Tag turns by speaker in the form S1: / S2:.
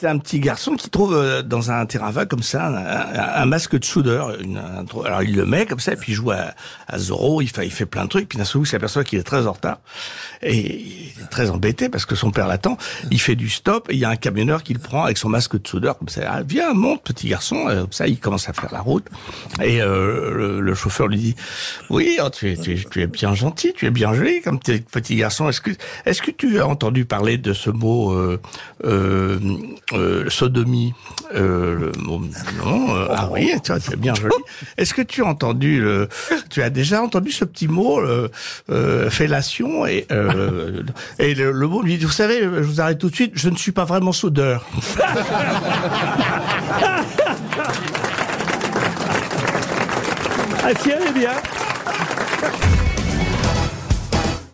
S1: C'est un petit garçon qui trouve euh, dans un terrain vague comme ça un, un- un masque de soudeur. Une- un alors il le met comme ça, et puis il joue à, à Zorro, il fait, il fait plein de trucs, puis d'un seul coup il s'aperçoit qu'il est très en retard. Et il est très embêté parce que son père l'attend. Il fait du stop, et il y a un camionneur qui le prend avec son masque de soudeur comme ça. Ah, viens, monte petit garçon. Euh, Comme ça, il commence à faire la route. Et euh, le, le chauffeur lui dit, oui, oh, tu, es, tu, es, bien gentil, tu es bien joli comme petit garçon. Est-ce que, est-ce que tu as entendu parler de ce mot euh, euh, sodomie euh, le mot- Non. euh, ah oui, tu, vois, tu es bien joli. Est-ce que tu as entendu le, tu as déjà entendu ce petit mot euh, euh, fellation et euh, et le, le mot lui dit, vous savez, je vous arrête tout de suite, je ne suis pas vraiment soudeur.
S2: Ah, elle est bien.